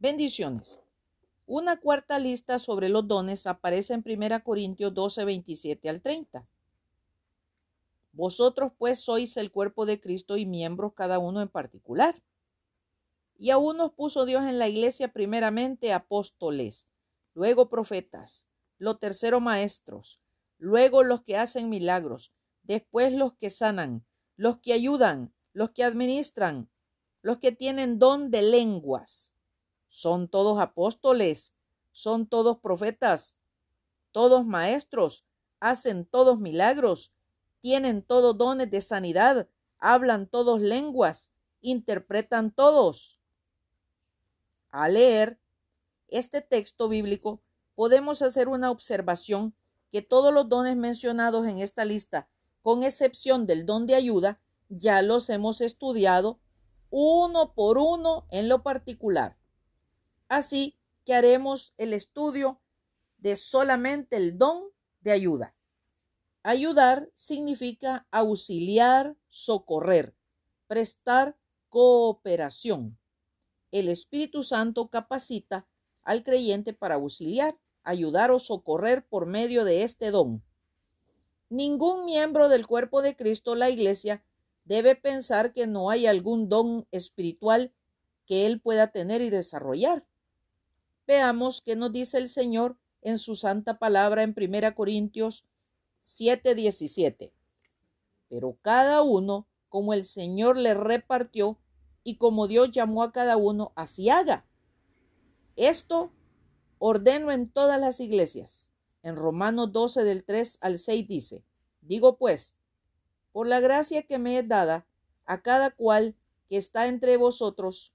Bendiciones. Una cuarta lista sobre los dones aparece en 1 Corintios 12, 27 al 30. Vosotros pues sois el cuerpo de Cristo y miembros cada uno en particular. Y a unos puso Dios en la iglesia primeramente apóstoles, luego profetas, lo tercero maestros, luego los que hacen milagros, después los que sanan, los que ayudan, los que administran, los que tienen don de lenguas. Son todos apóstoles, son todos profetas, todos maestros, hacen todos milagros, tienen todos dones de sanidad, hablan todos lenguas, interpretan todos. Al leer este texto bíblico, podemos hacer una observación que todos los dones mencionados en esta lista, con excepción del don de ayuda, ya los hemos estudiado uno por uno en lo particular. Así que haremos el estudio de solamente el don de ayuda. Ayudar significa auxiliar, socorrer, prestar cooperación. El Espíritu Santo capacita al creyente para auxiliar, ayudar o socorrer por medio de este don. Ningún miembro del cuerpo de Cristo, la Iglesia, debe pensar que no hay algún don espiritual que él pueda tener y desarrollar. Veamos qué nos dice el Señor en su santa palabra en 1 Corintios 7:17. Pero cada uno, como el Señor le repartió y como Dios llamó a cada uno, así haga. Esto ordeno en todas las iglesias. En Romanos 12 del 3 al 6 dice, digo pues, por la gracia que me es dada a cada cual que está entre vosotros,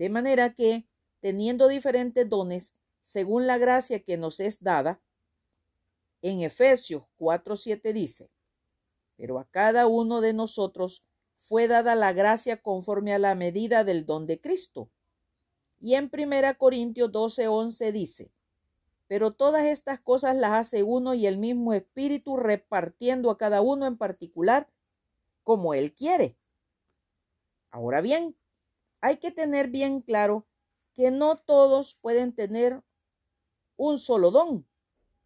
De manera que, teniendo diferentes dones, según la gracia que nos es dada, en Efesios 4:7 dice, pero a cada uno de nosotros fue dada la gracia conforme a la medida del don de Cristo. Y en 1 Corintios 12:11 dice, pero todas estas cosas las hace uno y el mismo Espíritu repartiendo a cada uno en particular como Él quiere. Ahora bien, hay que tener bien claro que no todos pueden tener un solo don,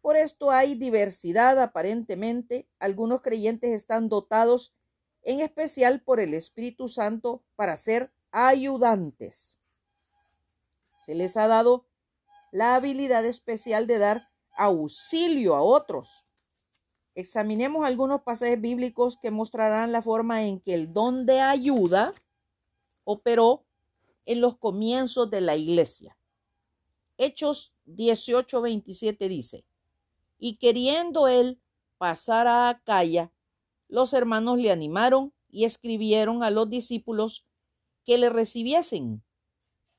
por esto hay diversidad aparentemente. Algunos creyentes están dotados en especial por el Espíritu Santo para ser ayudantes. Se les ha dado la habilidad especial de dar auxilio a otros. Examinemos algunos pasajes bíblicos que mostrarán la forma en que el don de ayuda operó en los comienzos de la iglesia. Hechos 18:27 dice, y queriendo él pasar a Acaya, los hermanos le animaron y escribieron a los discípulos que le recibiesen.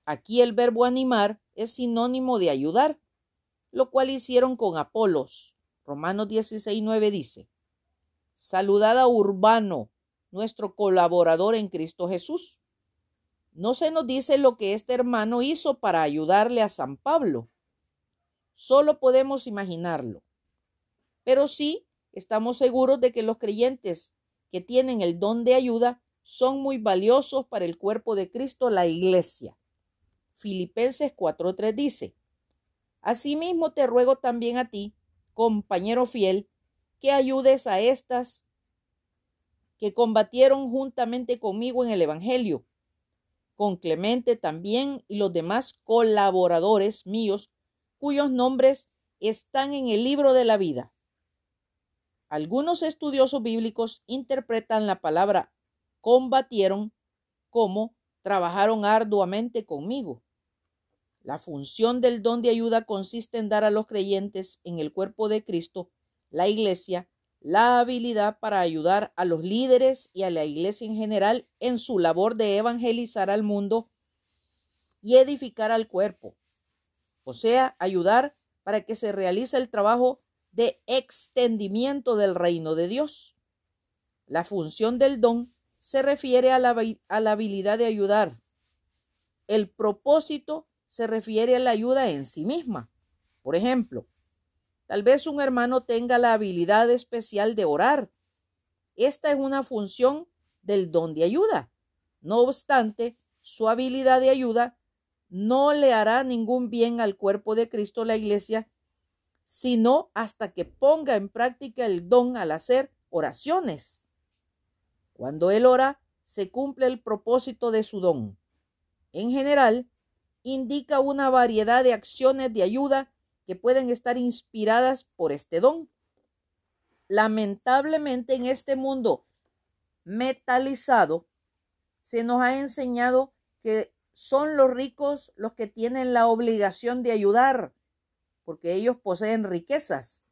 Aquí el verbo animar es sinónimo de ayudar, lo cual hicieron con Apolos. Romanos 16:9 dice, Saludad a Urbano, nuestro colaborador en Cristo Jesús. No se nos dice lo que este hermano hizo para ayudarle a San Pablo. Solo podemos imaginarlo. Pero sí estamos seguros de que los creyentes que tienen el don de ayuda son muy valiosos para el cuerpo de Cristo, la iglesia. Filipenses 4.3 dice, Asimismo te ruego también a ti, compañero fiel, que ayudes a estas que combatieron juntamente conmigo en el Evangelio, con Clemente también y los demás colaboradores míos, cuyos nombres están en el libro de la vida. Algunos estudiosos bíblicos interpretan la palabra combatieron como trabajaron arduamente conmigo. La función del don de ayuda consiste en dar a los creyentes en el cuerpo de Cristo, la iglesia, la habilidad para ayudar a los líderes y a la iglesia en general en su labor de evangelizar al mundo y edificar al cuerpo, o sea, ayudar para que se realice el trabajo de extendimiento del reino de Dios. La función del don se refiere a la, a la habilidad de ayudar. El propósito se refiere a la ayuda en sí misma. Por ejemplo, tal vez un hermano tenga la habilidad especial de orar. Esta es una función del don de ayuda. No obstante, su habilidad de ayuda no le hará ningún bien al cuerpo de Cristo, la iglesia, sino hasta que ponga en práctica el don al hacer oraciones. Cuando él ora, se cumple el propósito de su don. En general, indica una variedad de acciones de ayuda que pueden estar inspiradas por este don. Lamentablemente en este mundo metalizado se nos ha enseñado que son los ricos los que tienen la obligación de ayudar, porque ellos poseen riquezas.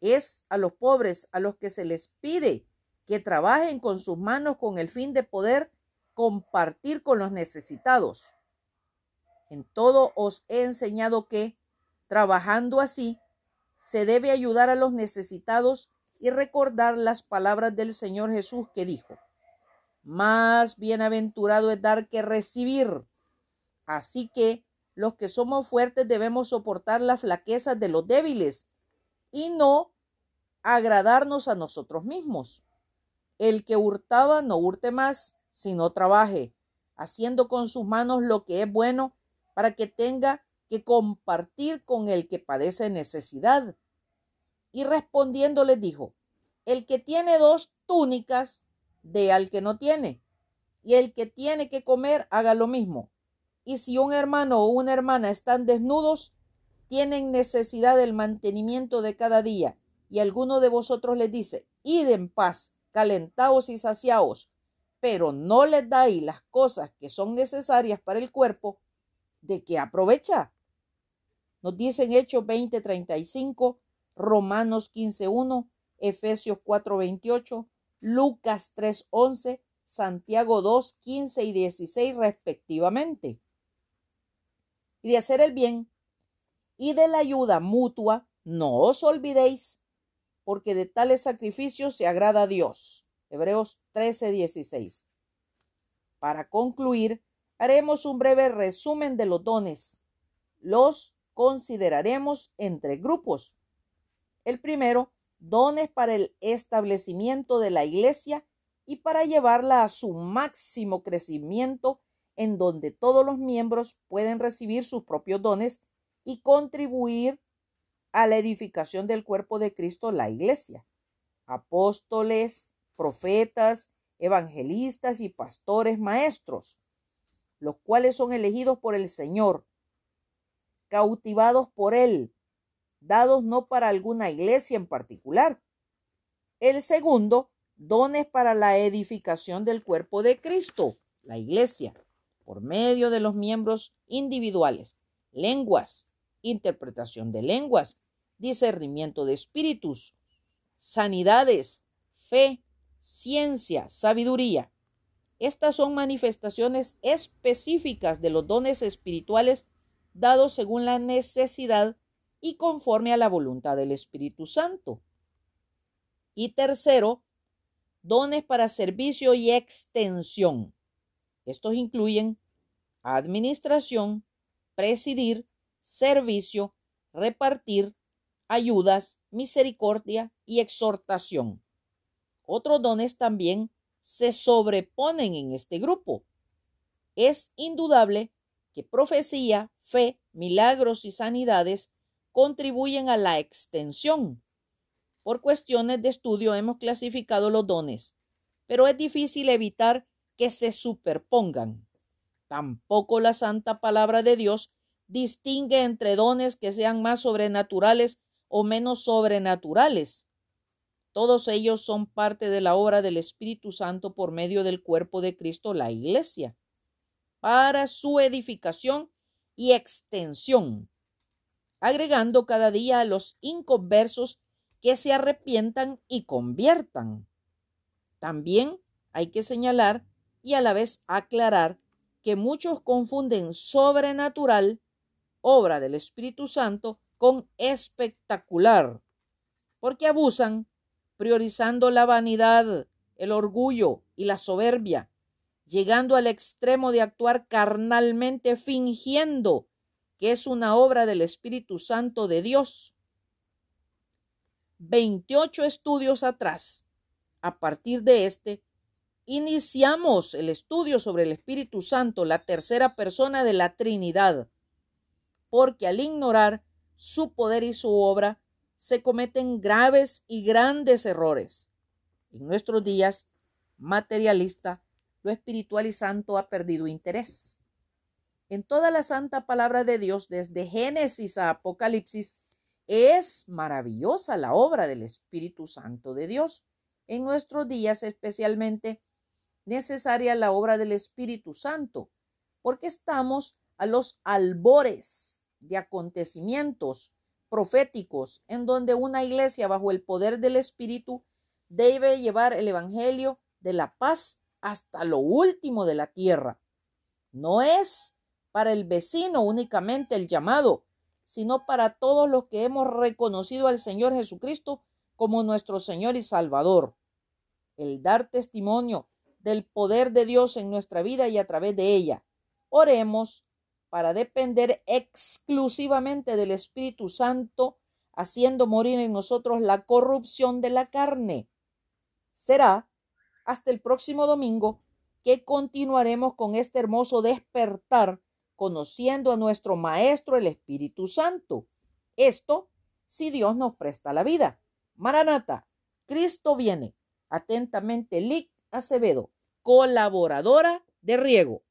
Es a los pobres a los que se les pide que trabajen con sus manos con el fin de poder compartir con los necesitados. En todo os he enseñado que, trabajando así, se debe ayudar a los necesitados y recordar las palabras del Señor Jesús que dijo, más bienaventurado es dar que recibir. Así que los que somos fuertes debemos soportar las flaquezas de los débiles y no agradarnos a nosotros mismos. El que hurtaba no hurte más, sino trabaje, haciendo con sus manos lo que es bueno para que tenga que compartir con el que padece necesidad. Y respondiendo les dijo, el que tiene dos túnicas, de al que no tiene. Y el que tiene que comer, haga lo mismo. Y si un hermano o una hermana están desnudos, tienen necesidad del mantenimiento de cada día, y alguno de vosotros les dice, id en paz, calentaos y saciaos, pero no les dais las cosas que son necesarias para el cuerpo, ¿de qué aprovecha? Nos dicen Hechos 20:35, Romanos 15:1, Efesios 4:28, Lucas 3:11, Santiago 2, 15 y 16 respectivamente. Y de hacer el bien y de la ayuda mutua, no os olvidéis, porque de tales sacrificios se agrada a Dios. Hebreos 13, 16. Para concluir, haremos un breve resumen de los dones. Los consideraremos entre grupos. El primero dones para el establecimiento de la iglesia y para llevarla a su máximo crecimiento en donde todos los miembros pueden recibir sus propios dones y contribuir a la edificación del cuerpo de Cristo, la iglesia. Apóstoles, profetas, evangelistas y pastores maestros, los cuales son elegidos por el Señor, cautivados por Él, dados no para alguna iglesia en particular. El segundo, dones para la edificación del cuerpo de Cristo, la iglesia, por medio de los miembros individuales, lenguas, interpretación de lenguas, discernimiento de espíritus, sanidades, fe, ciencia, sabiduría. Estas son manifestaciones específicas de los dones espirituales dados según la necesidad y conforme a la voluntad del Espíritu Santo. Y tercero, dones para servicio y extensión. Estos incluyen administración, presidir, servicio, repartir, ayudas, misericordia y exhortación. Otros dones también se sobreponen en este grupo. Es indudable que profecía, fe, milagros y sanidades contribuyen a la extensión. Por cuestiones de estudio hemos clasificado los dones, pero es difícil evitar que se superpongan. Tampoco la santa palabra de Dios distingue entre dones que sean más sobrenaturales o menos sobrenaturales. Todos ellos son parte de la obra del Espíritu Santo por medio del cuerpo de Cristo, la Iglesia, para su edificación y extensión agregando cada día a los inconversos que se arrepientan y conviertan. También hay que señalar y a la vez aclarar que muchos confunden sobrenatural obra del Espíritu Santo con espectacular, porque abusan priorizando la vanidad, el orgullo y la soberbia, llegando al extremo de actuar carnalmente fingiendo que es una obra del Espíritu Santo de Dios. 28 estudios atrás, a partir de este, iniciamos el estudio sobre el Espíritu Santo, la tercera persona de la Trinidad, porque al ignorar su poder y su obra, se cometen graves y grandes errores. En nuestros días, materialista, lo espiritual y santo ha perdido interés. En toda la santa palabra de Dios, desde Génesis a Apocalipsis, es maravillosa la obra del Espíritu Santo de Dios. En nuestros días especialmente necesaria la obra del Espíritu Santo, porque estamos a los albores de acontecimientos proféticos en donde una iglesia bajo el poder del Espíritu debe llevar el Evangelio de la paz hasta lo último de la tierra. No es para el vecino únicamente el llamado, sino para todos los que hemos reconocido al Señor Jesucristo como nuestro Señor y Salvador. El dar testimonio del poder de Dios en nuestra vida y a través de ella. Oremos para depender exclusivamente del Espíritu Santo, haciendo morir en nosotros la corrupción de la carne. Será hasta el próximo domingo que continuaremos con este hermoso despertar, conociendo a nuestro Maestro el Espíritu Santo. Esto si Dios nos presta la vida. Maranata, Cristo viene. Atentamente, Lic Acevedo, colaboradora de Riego.